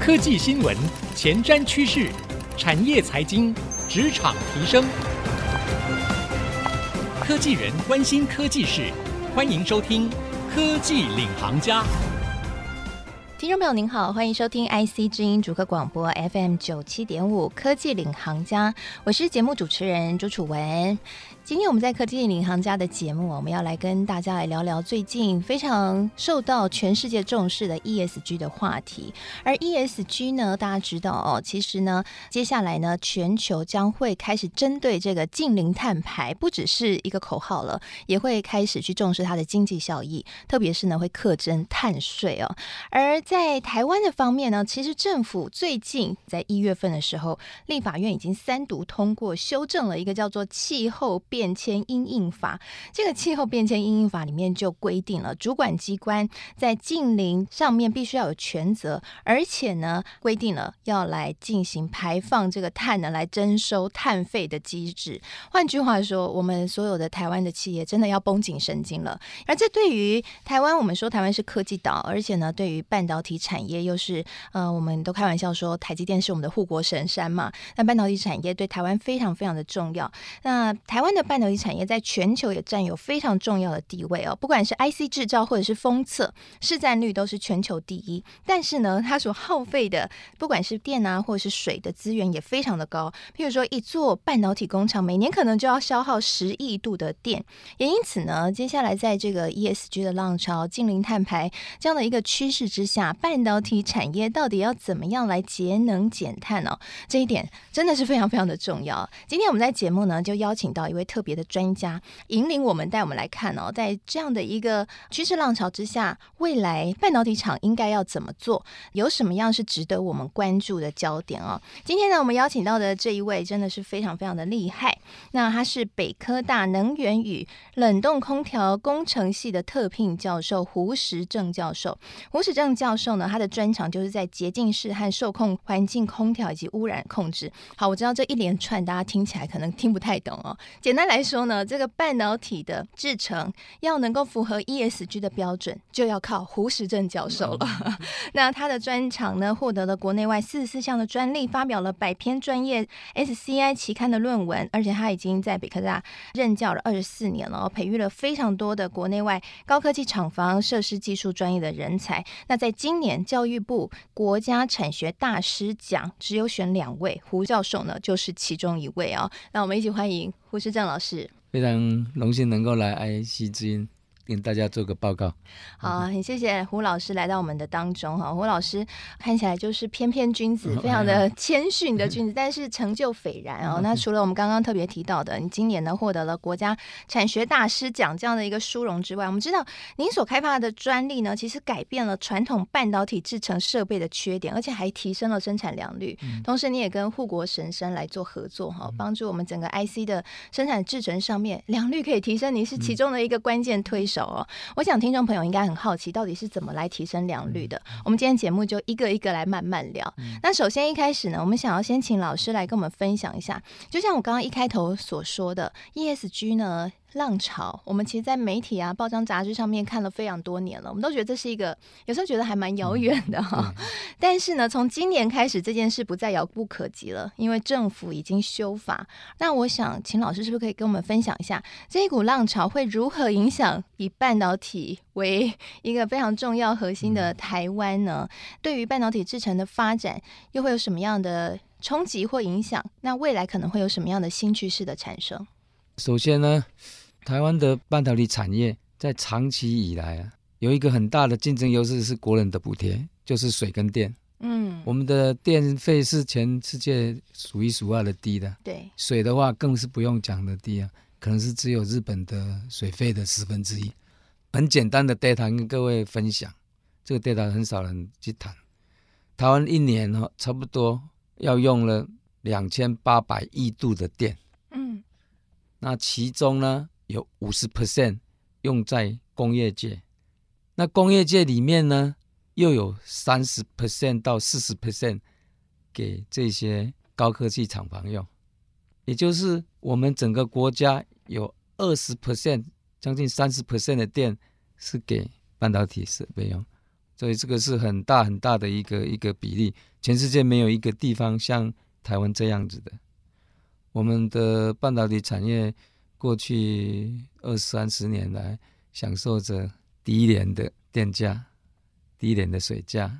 科技新闻、前瞻趋势、产业财经、职场提升，科技人关心科技事，欢迎收听《科技领航家》。听众朋友您好，欢迎收听 IC 之音主客广播 FM 九七点五《科技领航家》，我是节目主持人朱楚文。今天我们在科技领航家的节目，我们要来跟大家来聊聊最近非常受到全世界重视的 ESG 的话题。而 ESG 呢，大家知道哦，其实呢，接下来呢，全球将会开始针对这个净零碳排，不只是一个口号了，也会开始去重视它的经济效益，特别是呢，会课征碳税哦。而在台湾的方面呢，其实政府最近在一月份的时候，立法院已经三读通过修正了一个叫做气候变变迁因应法，这个气候变迁因应法里面就规定了，主管机关在近邻上面必须要有权责，而且呢，规定了要来进行排放这个碳呢，来征收碳费的机制。换句话说，我们所有的台湾的企业真的要绷紧神经了。而这对于台湾，我们说台湾是科技岛，而且呢，对于半导体产业又是呃，我们都开玩笑说台积电是我们的护国神山嘛。那半导体产业对台湾非常非常的重要。那台湾的半导体产业在全球也占有非常重要的地位哦，不管是 IC 制造或者是封测，市占率都是全球第一。但是呢，它所耗费的不管是电啊或者是水的资源也非常的高。譬如说，一座半导体工厂每年可能就要消耗十亿度的电。也因此呢，接下来在这个 ESG 的浪潮、净零碳排这样的一个趋势之下，半导体产业到底要怎么样来节能减碳呢？这一点真的是非常非常的重要。今天我们在节目呢，就邀请到一位特别的专家引领我们，带我们来看哦，在这样的一个趋势浪潮之下，未来半导体厂应该要怎么做？有什么样是值得我们关注的焦点哦？今天呢，我们邀请到的这一位真的是非常非常的厉害。那他是北科大能源与冷冻空调工程系的特聘教授胡时正教授。胡时正教授呢，他的专长就是在洁净室和受控环境空调以及污染控制。好，我知道这一连串大家听起来可能听不太懂哦。简单来说呢，这个半导体的制成要能够符合 ESG 的标准，就要靠胡时正教授了。那他的专长呢，获得了国内外四十四项的专利，发表了百篇专业 SCI 期刊的论文，而且他已经在北科大任教了二十四年了，培育了非常多的国内外高科技厂房、设施技术专业的人才。那在今年教育部国家产学大师奖只有选两位，胡教授呢就是其中一位啊、哦。那我们一起欢迎胡世正老师。非常荣幸能够来 IC 之音。跟大家做个报告。好，很谢谢胡老师来到我们的当中哈。胡老师看起来就是翩翩君子，非常的谦逊的君子，但是成就斐然哦。那除了我们刚刚特别提到的，你今年呢获得了国家产学大师奖这样的一个殊荣之外，我们知道您所开发的专利呢，其实改变了传统半导体制成设备的缺点，而且还提升了生产良率。同时，你也跟护国神山来做合作哈，帮助我们整个 IC 的生产制成上面良率可以提升，您是其中的一个关键推手。哦，我想听众朋友应该很好奇，到底是怎么来提升良率的？我们今天节目就一个一个来慢慢聊。那首先一开始呢，我们想要先请老师来跟我们分享一下，就像我刚刚一开头所说的，ESG 呢。浪潮，我们其实，在媒体啊、报章杂志上面看了非常多年了，我们都觉得这是一个，有时候觉得还蛮遥远的哈。嗯、但是呢，从今年开始，这件事不再遥不可及了，因为政府已经修法。那我想，请老师是不是可以跟我们分享一下，这一股浪潮会如何影响以半导体为 一个非常重要核心的台湾呢？对于半导体制成的发展，又会有什么样的冲击或影响？那未来可能会有什么样的新趋势的产生？首先呢。台湾的半导体产业在长期以来啊，有一个很大的竞争优势是国人的补贴，就是水跟电。嗯，我们的电费是全世界数一数二的低的。对，水的话更是不用讲的低啊，可能是只有日本的水费的十分之一。很简单的 data 跟各位分享，这个 data 很少人去谈。台湾一年哈，差不多要用了两千八百亿度的电。嗯，那其中呢？有五十 percent 用在工业界，那工业界里面呢，又有三十 percent 到四十 percent 给这些高科技厂房用，也就是我们整个国家有二十 percent，将近三十 percent 的电是给半导体设备用，所以这个是很大很大的一个一个比例，全世界没有一个地方像台湾这样子的。我们的半导体产业过去二三十年来，享受着低廉的电价、低廉的水价，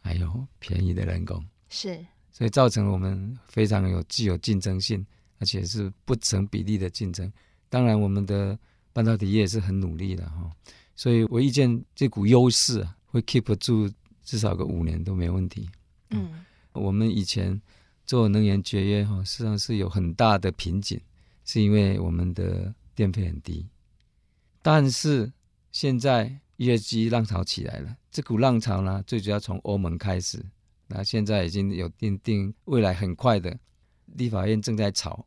还有便宜的人工，是，所以造成我们非常有具有竞争性，而且是不成比例的竞争。当然，我们的半导体业也是很努力的哈，所以我预见这股优势啊，会 keep 住至少个五年都没问题。嗯，我们以前做能源节约哈，实际上是有很大的瓶颈，是因为我们的电费很低。但是现在 ESG 浪潮起来了，这股浪潮呢，最主要从欧盟开始，那现在已经有定定未来很快的，立法院正在炒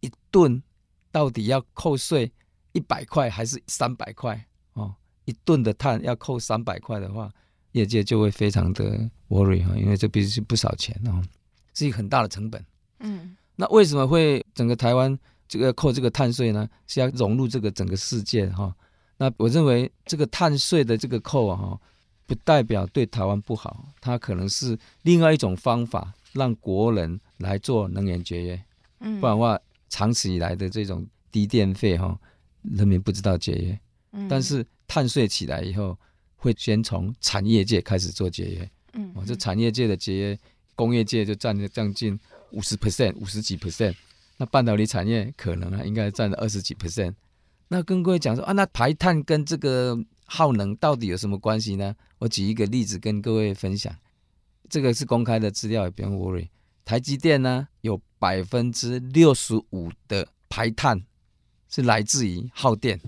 一吨到底要扣税一百块还是三百块哦？一吨的碳要扣三百块的话，业界就会非常的 worry 哈，因为这毕竟是不少钱哦，是一个很大的成本。嗯，那为什么会整个台湾？这个扣这个碳税呢，是要融入这个整个世界哈。那我认为这个碳税的这个扣啊哈，不代表对台湾不好，它可能是另外一种方法，让国人来做能源节约。嗯，不然的话，长此以来的这种低电费哈，人民不知道节约。嗯，但是碳税起来以后，会先从产业界开始做节约。嗯，哦，这产业界的节约，工业界就占了将近五十 percent，五十几 percent。那半导体产业可能啊，应该占了二十几 percent。那跟各位讲说啊，那排碳跟这个耗能到底有什么关系呢？我举一个例子跟各位分享，这个是公开的资料，也不用 worry。台积电呢，有百分之六十五的排碳是来自于耗电，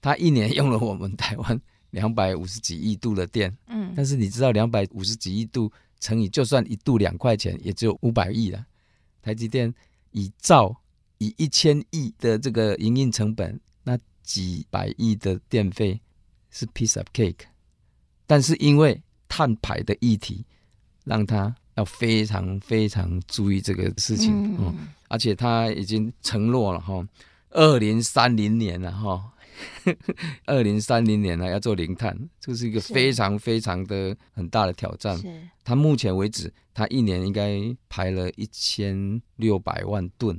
它一年用了我们台湾两百五十几亿度的电。嗯，但是你知道两百五十几亿度乘以就算一度两块钱，也只有五百亿了。台积电。以兆以一千亿的这个营运成本，那几百亿的电费是 piece of cake，但是因为碳排的议题，让他要非常非常注意这个事情，嗯，嗯，而且他已经承诺了哈，二零三零年了哈，二零三零年呢要做零碳，这是一个非常非常的很大的挑战。是，他目前为止。他一年应该排了一千六百万吨。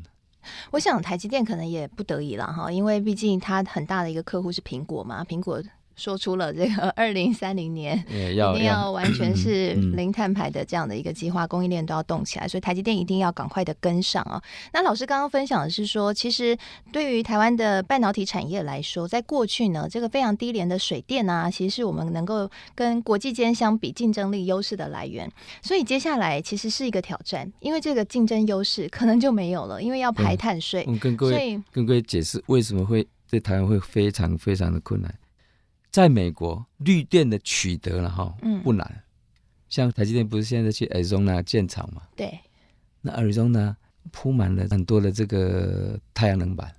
我想台积电可能也不得已了哈，因为毕竟它很大的一个客户是苹果嘛，苹果。说出了这个 二零三零年一定要完全是零碳排的这样的一个计划，供应链都要动起来，所以台积电一定要赶快的跟上啊！那老师刚刚分享的是说，其实对于台湾的半导体产业来说，在过去呢，这个非常低廉的水电啊，其实是我们能够跟国际间相比竞争力优势的来源。所以接下来其实是一个挑战，因为这个竞争优势可能就没有了，因为要排碳税。我跟各位跟各位解释为什么会对台湾会非常非常的困难。在美国，绿电的取得了哈，嗯不难。嗯、像台积电不是现在去 Arizona 建厂嘛？对。那 Arizona 铺满了很多的这个太阳能板，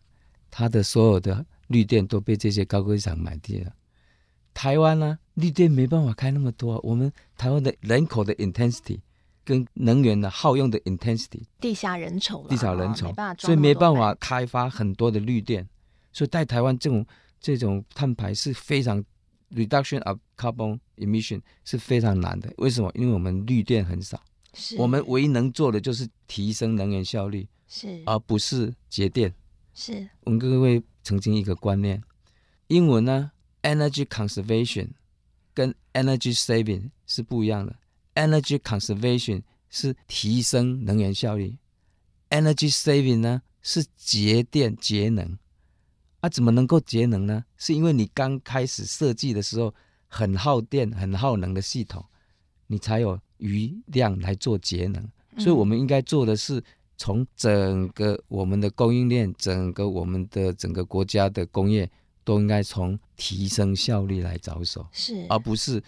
它的所有的绿电都被这些高科技厂买掉了。台湾呢，绿电没办法开那么多。我们台湾的人口的 intensity 跟能源的耗用的 intensity，地下人稠，地下人稠，所以没办法开发很多的绿电。所以在台湾这种。这种碳排是非常 reduction of carbon emission 是非常难的。为什么？因为我们绿电很少，是我们唯一能做的就是提升能源效率，是而不是节电。是我们各位曾经一个观念，英文呢，energy conservation 跟 energy saving 是不一样的。energy conservation 是提升能源效率，energy saving 呢是节电节能。啊，怎么能够节能呢？是因为你刚开始设计的时候很耗电、很耗能的系统，你才有余量来做节能。所以，我们应该做的是从整个我们的供应链、整个我们的整个国家的工业，都应该从提升效率来着手，是，而不是。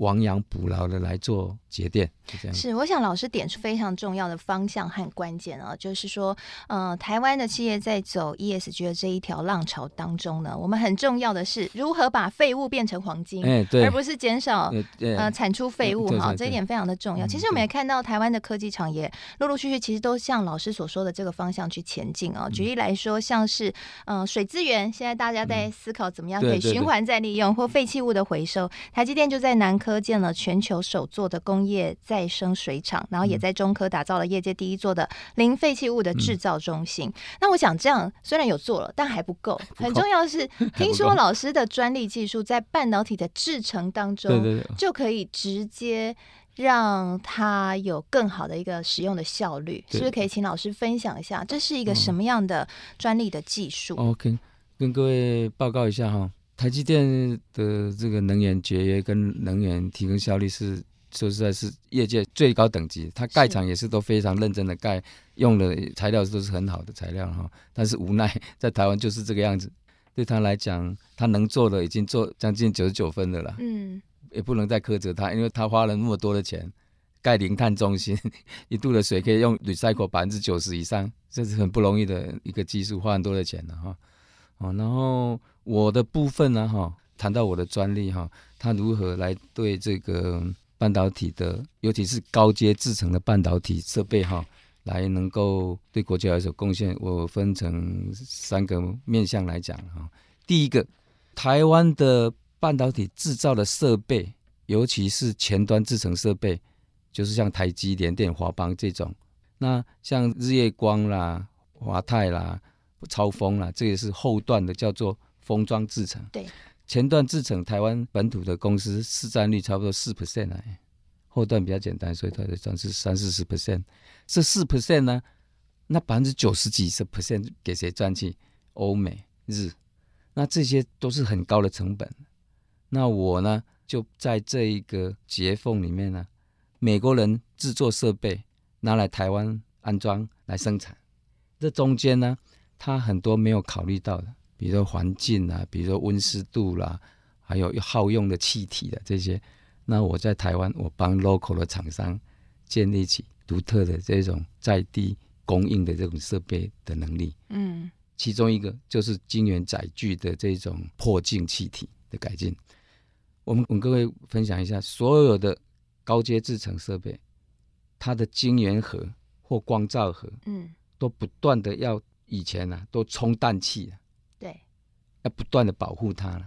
亡羊补牢的来做节电，是这样。是，我想老师点出非常重要的方向和关键啊，就是说，呃，台湾的企业在走 ESG 的这一条浪潮当中呢，我们很重要的是如何把废物变成黄金，欸、对，而不是减少呃产出废物哈，这一点非常的重要。其实我们也看到台湾的科技厂也陆陆续续其实都像老师所说的这个方向去前进啊。举例来说，像是嗯、呃、水资源，现在大家在思考怎么样可以循环再利用或废弃物的回收，台积电就在南科。科建了全球首座的工业再生水厂，然后也在中科打造了业界第一座的零废弃物的制造中心。嗯、那我想这样虽然有做了，但还不够。很重要的是，听说老师的专利技术在半导体的制程当中，就可以直接。让它有更好的一个使用的效率，是不是可以请老师分享一下？这是一个什么样的专利的技术？哦，OK，跟各位报告一下哈，台积电的这个能源节约跟能源提供效率是说实在是业界最高等级。它盖厂也是都非常认真的盖，用的材料都是很好的材料哈。但是无奈在台湾就是这个样子，对他来讲，他能做的已经做将近九十九分的了。嗯。也不能再苛责他，因为他花了那么多的钱盖零碳中心，一度的水可以用 recycle 百分之九十以上，这是很不容易的一个技术，花很多的钱的哈。哦，然后我的部分呢哈，谈到我的专利哈，它如何来对这个半导体的，尤其是高阶制程的半导体设备哈，来能够对国家有所贡献，我分成三个面向来讲哈。第一个，台湾的。半导体制造的设备，尤其是前端制程设备，就是像台积、联电、华邦这种。那像日月光啦、华泰啦、超风啦，这也是后段的，叫做封装制成。对，前段制成，台湾本土的公司市占率差不多四 percent 啊。后段比较简单，所以它的占是三四十 percent。这四 percent 呢，那百分之九十几十 percent 给谁赚去？欧美日，那这些都是很高的成本。那我呢，就在这一个结缝里面呢，美国人制作设备拿来台湾安装来生产，这中间呢，他很多没有考虑到的，比如说环境啊，比如说温湿度啦，还有耗用的气体的这些。那我在台湾，我帮 local 的厂商建立起独特的这种在地供应的这种设备的能力。嗯，其中一个就是晶圆载具的这种破净气体的改进。我们跟各位分享一下，所有的高阶制程设备，它的晶圆盒或光照盒，嗯，都不断的要以前呢、啊、都充氮气，对，要不断的保护它了，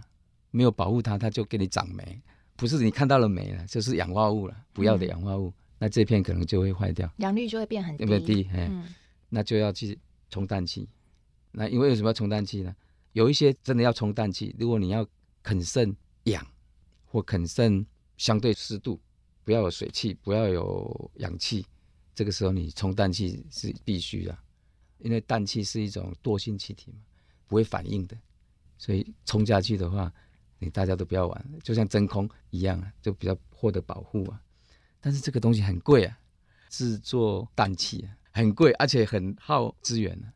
没有保护它，它就给你长霉，不是你看到了霉了，就是氧化物了，不要的氧化物，嗯、那这片可能就会坏掉，氧率就会变很低，变低，嗯，那就要去充氮气。那因为为什么要充氮气呢？有一些真的要充氮气，如果你要肯胜氧。或肯胜相对湿度，不要有水汽，不要有氧气，这个时候你充氮气是必须的，因为氮气是一种惰性气体嘛，不会反应的，所以冲下去的话，你大家都不要玩，就像真空一样啊，就比较获得保护啊。但是这个东西很贵啊，制作氮气啊很贵，而且很耗资源啊。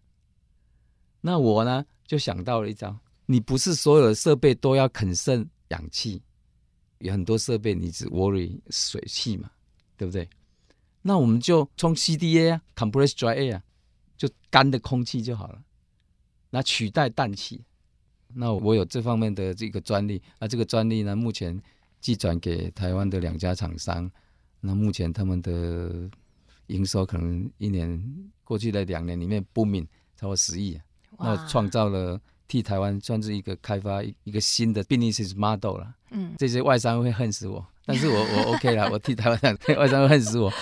那我呢就想到了一招，你不是所有的设备都要肯胜氧气。有很多设备，你只 worry 水汽嘛，对不对？那我们就冲 CDA 啊，compressed dry air 啊，就干的空气就好了。那取代氮气，那我有这方面的这个专利。那这个专利呢，目前寄转给台湾的两家厂商。那目前他们的营收可能一年过去的两年里面 booming 超过十亿，那创造了替台湾算是一个开发一个新的 business model 了。嗯，这些外商会恨死我，但是我我 OK 了，我替台湾讲，外商会恨死我。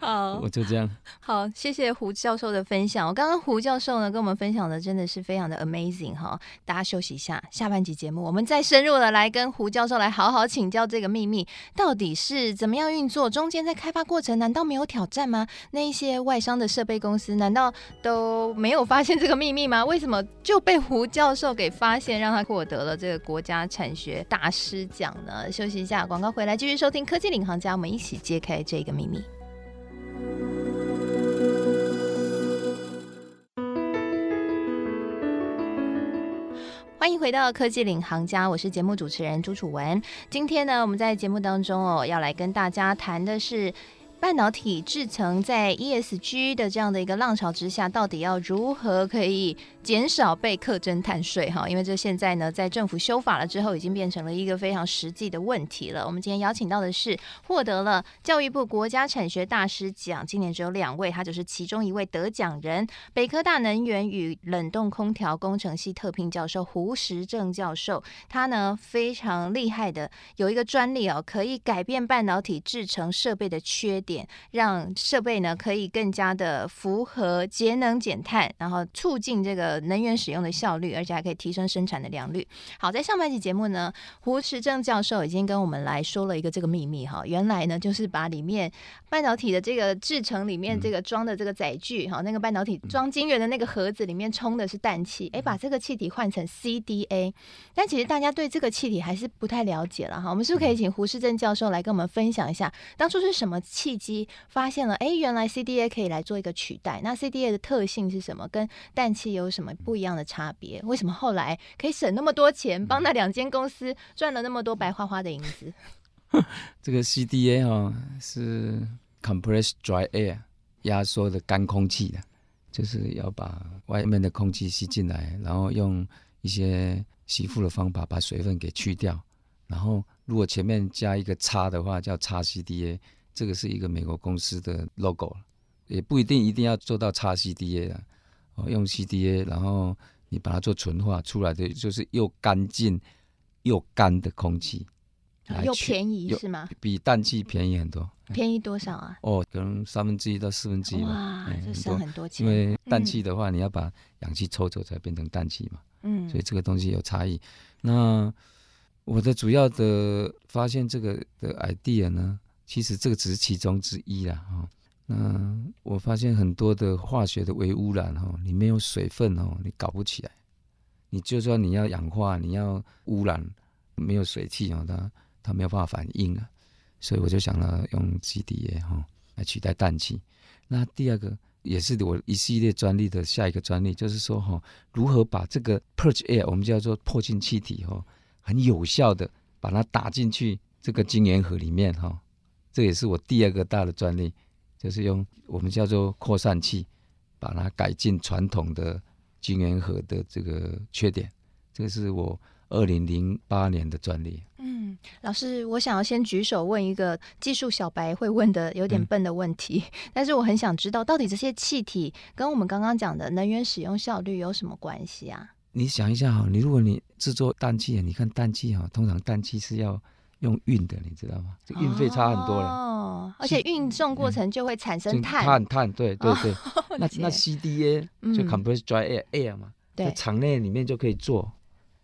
好，我就这样。好，谢谢胡教授的分享。我刚刚胡教授呢跟我们分享的真的是非常的 amazing 哈。大家休息一下，下半集节目我们再深入的来跟胡教授来好好请教这个秘密到底是怎么样运作，中间在开发过程难道没有挑战吗？那一些外商的设备公司难道都没有发现这个秘密吗？为什么就被胡教授给发现，让他获得了这个国家产学大师？奖呢，休息一下，广告回来继续收听科技领航家，我们一起揭开这个秘密。欢迎回到科技领航家，我是节目主持人朱楚文。今天呢，我们在节目当中哦，要来跟大家谈的是。半导体制程在 ESG 的这样的一个浪潮之下，到底要如何可以减少被课征碳税哈，因为这现在呢，在政府修法了之后，已经变成了一个非常实际的问题了。我们今天邀请到的是获得了教育部国家产学大师奖，今年只有两位，他就是其中一位得奖人——北科大能源与冷冻空调工程系特聘教授胡时正教授。他呢非常厉害的，有一个专利哦，可以改变半导体制程设备的缺点，让设备呢可以更加的符合节能减碳，然后促进这个。能源使用的效率，而且还可以提升生产的良率。好，在上半期节目呢，胡时正教授已经跟我们来说了一个这个秘密哈，原来呢就是把里面半导体的这个制成里面这个装的这个载具哈，那个半导体装晶圆的那个盒子里面充的是氮气，哎，把这个气体换成 CDA，但其实大家对这个气体还是不太了解了哈。我们是不是可以请胡时正教授来跟我们分享一下，当初是什么契机发现了哎，原来 CDA 可以来做一个取代？那 CDA 的特性是什么？跟氮气有什么？不一样的差别，为什么后来可以省那么多钱，帮那两间公司赚了那么多白花花的银子？这个 CDA 哦，是 compressed dry air，压缩的干空气的，就是要把外面的空气吸进来，然后用一些吸附的方法把水分给去掉。然后如果前面加一个叉的话，叫叉 CDA，这个是一个美国公司的 logo，也不一定一定要做到叉 CDA 的。用 CDA，然后你把它做纯化出来的，就是又干净又干的空气，又便宜是吗？比氮气便宜很多。便宜多少啊？哦，可能三分之一到四分之一吧。哇，这省很多钱。因为氮气的话，你要把氧气抽走才变成氮气嘛。嗯。所以这个东西有差异。那我的主要的发现这个的 idea 呢，其实这个只是其中之一啦。哈。嗯，我发现很多的化学的微污染哦，你没有水分哦，你搞不起来。你就算你要氧化，你要污染，没有水汽哦，它它没有办法反应啊。所以我就想了用 CDA 哈来取代氮气。那第二个也是我一系列专利的下一个专利，就是说哈，如何把这个 purge air 我们叫做破净气体哈，很有效的把它打进去这个晶圆盒里面哈。这也是我第二个大的专利。就是用我们叫做扩散器，把它改进传统的晶圆盒的这个缺点。这个是我二零零八年的专利。嗯，老师，我想要先举手问一个技术小白会问的有点笨的问题，嗯、但是我很想知道，到底这些气体跟我们刚刚讲的能源使用效率有什么关系啊？你想一下哈，你如果你制作氮气，你看氮气哈，通常氮气是要。用运的，你知道吗？这运费差很多了。哦，而且运送过程就会产生碳。碳碳，对对对。哦、那那 CDA 就 compressed dry air air 嘛，嗯、在厂内里面就可以做，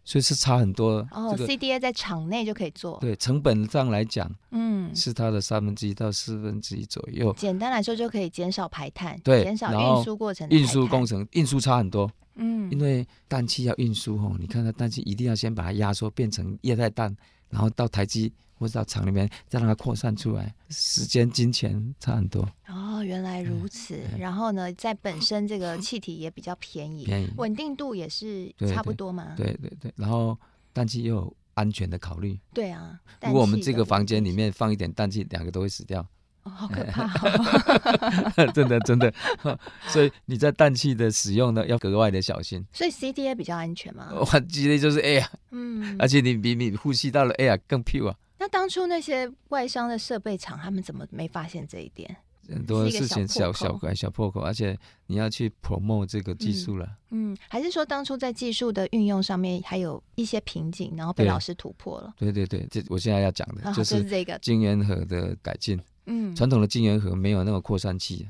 所以是差很多。哦、CDA 在厂内就可以做。对，成本上来讲，嗯，是它的三分之一到四分之一左右。简单来说，就可以减少排碳，对，减少运输过程的。运输工程运输差很多。嗯，因为氮气要运输哦，你看它氮气一定要先把它压缩变成液态氮。然后到台积或者到厂里面，再让它扩散出来，时间、金钱差很多。哦，原来如此。嗯、然后呢，在本身这个气体也比较便宜，便宜，稳定度也是差不多嘛。对对对。然后氮气又有安全的考虑。对啊。如果我们这个房间里面放一点氮气，两个都会死掉。哦，好可怕、哦！真的真的，所以你在氮气的使用呢，要格外的小心。所以 CDA 比较安全吗？我记得就是 air，嗯，而且你比你呼吸到了 air 更 pure。那当初那些外商的设备厂，他们怎么没发现这一点？很多事情小小怪小破口，而且你要去 promote 这个技术了。嗯，嗯，还是说当初在技术的运用上面还有一些瓶颈，然后被老师突破了？对对对，这我现在要讲的就是这个晶圆盒的改进。嗯，传统的晶圆盒没有那个扩散器，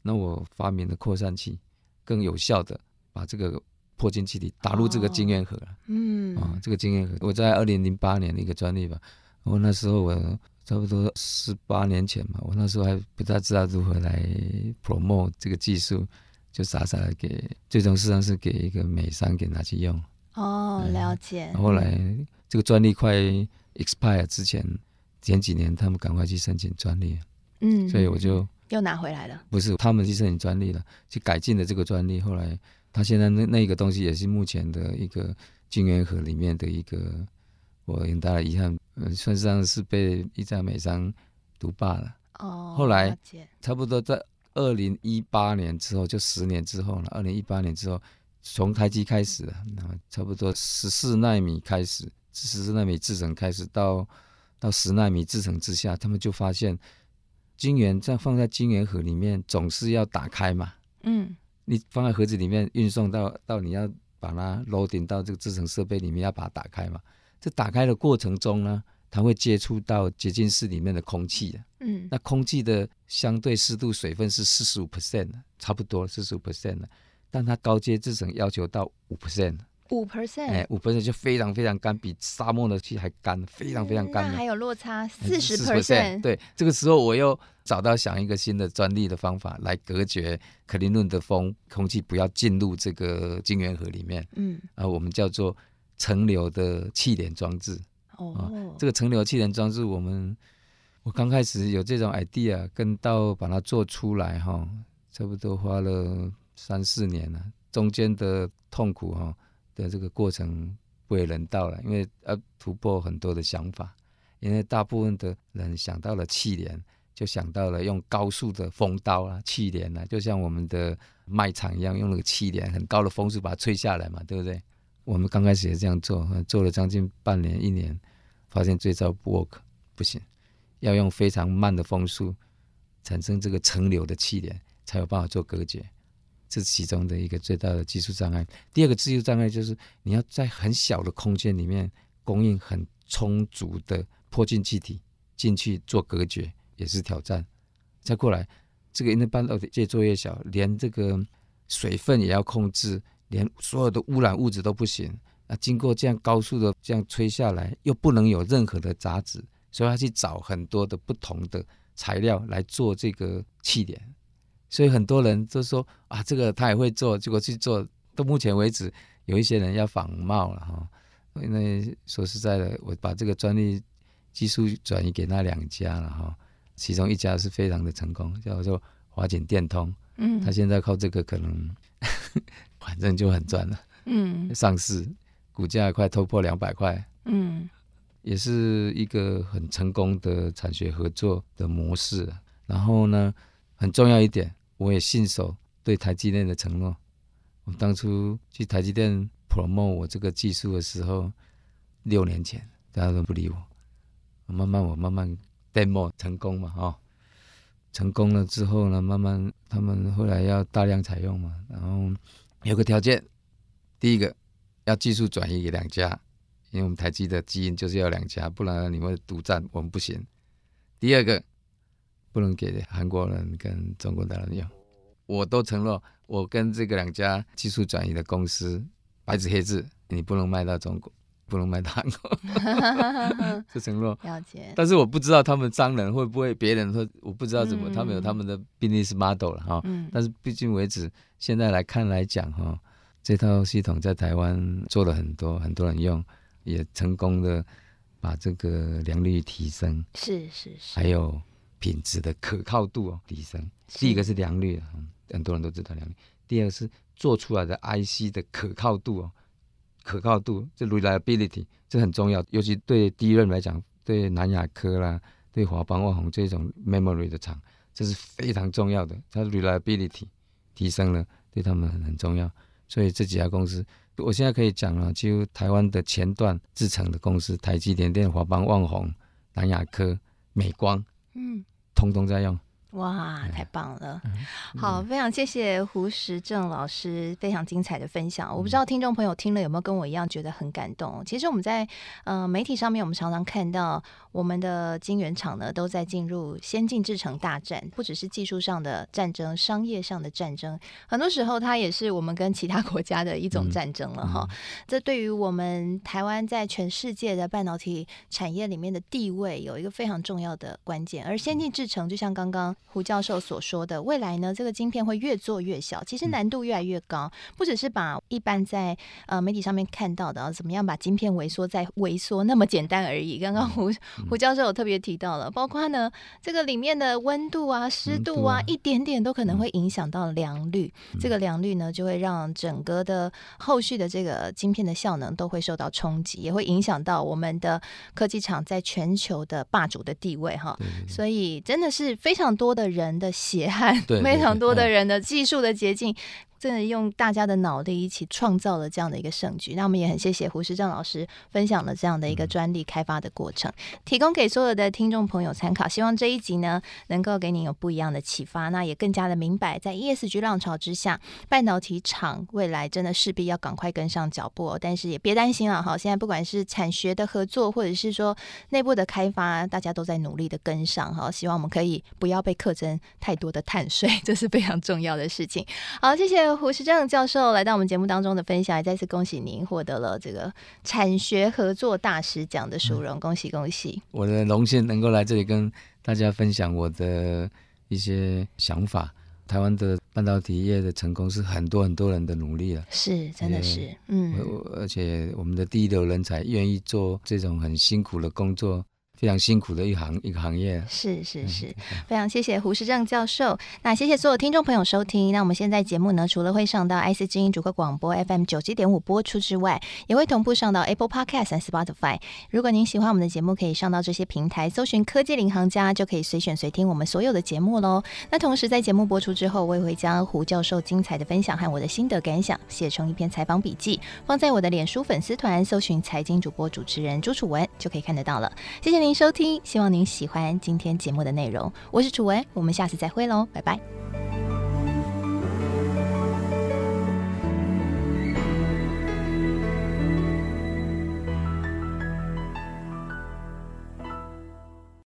那我发明的扩散器更有效的把这个破晶气体打入这个晶圆盒了。嗯，啊，这个晶圆盒我在二零零八年的一个专利吧，我那时候我差不多十八年前嘛，我那时候还不太知道如何来 promote 这个技术，就傻傻的给，最终实际上是给一个美商给拿去用。哦，了解。后来这个专利快 expire 之前。前几年他们赶快去申请专利，嗯，所以我就又拿回来了。不是他们去申请专利了，去改进了这个专利。后来他现在那那个东西也是目前的一个晶圆盒里面的一个，我很大的遗憾，呃，算上是被一家美商独霸了。哦，后来差不多在二零一八年之后，就十年之后了。二零一八年之后，从台积开始，那差不多十四纳米开始，十四纳米制程开始到到十纳米制程之下，他们就发现晶圆在放在晶圆盒里面，总是要打开嘛。嗯，你放在盒子里面运送到到你要把它 loading 到这个制程设备里面，要把它打开嘛。这打开的过程中呢，它会接触到洁净室里面的空气，嗯，那空气的相对湿度、水分是四十五 percent 的，差不多四十五 percent 的。但它高阶制程要求到五 percent，五 percent，哎，五 percent 就非常非常干，比沙漠的气还干，非常非常干。那还有落差四十 percent。对，这个时候我又找到想一个新的专利的方法来隔绝克林顿的风，空气不要进入这个晶圆盒里面。嗯，啊，我们叫做层流的气帘装置。哦，啊，这个层流气帘装置，我们我刚开始有这种 idea，跟到把它做出来哈，差不多花了三四年了，中间的痛苦哈的这个过程不为人道了，因为要突破很多的想法，因为大部分的人想到了气帘，就想到了用高速的风刀啊，气帘啊，就像我们的卖场一样，用那个气帘很高的风速把它吹下来嘛，对不对？我们刚开始也这样做，做了将近半年一年，发现这招不 work，不行，要用非常慢的风速产生这个层流的气帘，才有办法做隔绝。这是其中的一个最大的技术障碍。第二个技术障碍就是你要在很小的空间里面供应很充足的破净气体进去做隔绝，也是挑战。再过来，这个因为半导体越做越小，连这个水分也要控制。连所有的污染物质都不行，那经过这样高速的这样吹下来，又不能有任何的杂质，所以他去找很多的不同的材料来做这个气帘。所以很多人都说啊，这个他也会做，结果去做，到目前为止，有一些人要仿冒了哈。因为说实在的，我把这个专利技术转移给那两家了哈，其中一家是非常的成功，叫做华景电通，嗯，他现在靠这个可能。反正就很赚了，嗯，上市股价快突破两百块，嗯，也是一个很成功的产学合作的模式。然后呢，很重要一点，我也信守对台积电的承诺。我当初去台积电 promote 我这个技术的时候，六年前大家都不理我，慢慢我慢慢 demo 成功嘛，哦，成功了之后呢，慢慢他们后来要大量采用嘛，然后。有个条件，第一个要技术转移给两家，因为我们台积的基因就是要两家，不然你们独占我们不行。第二个，不能给韩国人跟中国的人用，我都承诺，我跟这个两家技术转移的公司白纸黑字，你不能卖到中国，不能卖到韩国，这承诺。了解。但是我不知道他们商人会不会别人说，我不知道怎么，嗯、他们有他们的 business model 了哈。嗯。但是毕竟为止。现在来看来讲哈，这套系统在台湾做了很多，很多人用，也成功的把这个良率提升，是是是，还有品质的可靠度哦提升。第一个是良率，很多人都知道良率。第二个是做出来的 IC 的可靠度哦，可靠度这 reliability 这很重要，尤其对第一任来讲，对南亚科啦，对华邦、万宏这种 memory 的厂，这是非常重要的，它的 reliability。提升了，对他们很很重要，所以这几家公司，我现在可以讲了，就台湾的前段制成的公司，台积电、电华邦、万宏、南亚科、美光，嗯，通通在用。哇，太棒了！嗯、好，非常谢谢胡石正老师非常精彩的分享。我不知道听众朋友听了有没有跟我一样觉得很感动。其实我们在呃媒体上面，我们常常看到我们的晶圆厂呢都在进入先进制程大战，不只是技术上的战争，商业上的战争，很多时候它也是我们跟其他国家的一种战争了哈。嗯嗯、这对于我们台湾在全世界的半导体产业里面的地位有一个非常重要的关键。而先进制程就像刚刚。胡教授所说的未来呢，这个晶片会越做越小，其实难度越来越高。不只是把一般在呃媒体上面看到的，啊，怎么样把晶片萎缩再萎缩那么简单而已。刚刚胡胡教授有特别提到了，包括呢这个里面的温度啊、湿度啊，一点点都可能会影响到良率。这个良率呢，就会让整个的后续的这个晶片的效能都会受到冲击，也会影响到我们的科技厂在全球的霸主的地位哈。所以真的是非常多的。人的血汗，非常多的人的技术的捷径，真的用大家的脑力一起创造了这样的一个盛举。那我们也很谢谢胡石正老师分享了这样的一个专利开发的过程，提供给所有的听众朋友参考。希望这一集呢，能够给你有不一样的启发，那也更加的明白，在 ESG 浪潮之下，半导体厂未来真的势必要赶快跟上脚步哦。但是也别担心了哈，现在不管是产学的合作，或者是说内部的开发，大家都在努力的跟上哈。希望我们可以不要被课征太多的碳税，这是非常重要的事情。好，谢谢胡石正教授来到我们节目当中的分享，也再次恭喜您获得了这个产学合作大使奖的殊荣，恭喜恭喜！我的荣幸能够来这里跟大家分享我的一些想法。台湾的半导体业的成功是很多很多人的努力了，是真的是，嗯，而且我们的第一流人才愿意做这种很辛苦的工作。非常辛苦的一行一个行业，是是是，非常谢谢胡世正教授。那谢谢所有听众朋友收听。那我们现在节目呢，除了会上到 IC 之音主客广播 FM 九七点五播出之外，也会同步上到 Apple Podcast 和 Spotify。如果您喜欢我们的节目，可以上到这些平台搜寻“科技领航家”，就可以随选随听我们所有的节目喽。那同时在节目播出之后，我也会将胡教授精彩的分享和我的心得感想写成一篇采访笔记，放在我的脸书粉丝团，搜寻“财经主播主持人朱楚文”就可以看得到了。谢谢您。收听，希望您喜欢今天节目的内容。我是楚文，我们下次再会喽，拜拜。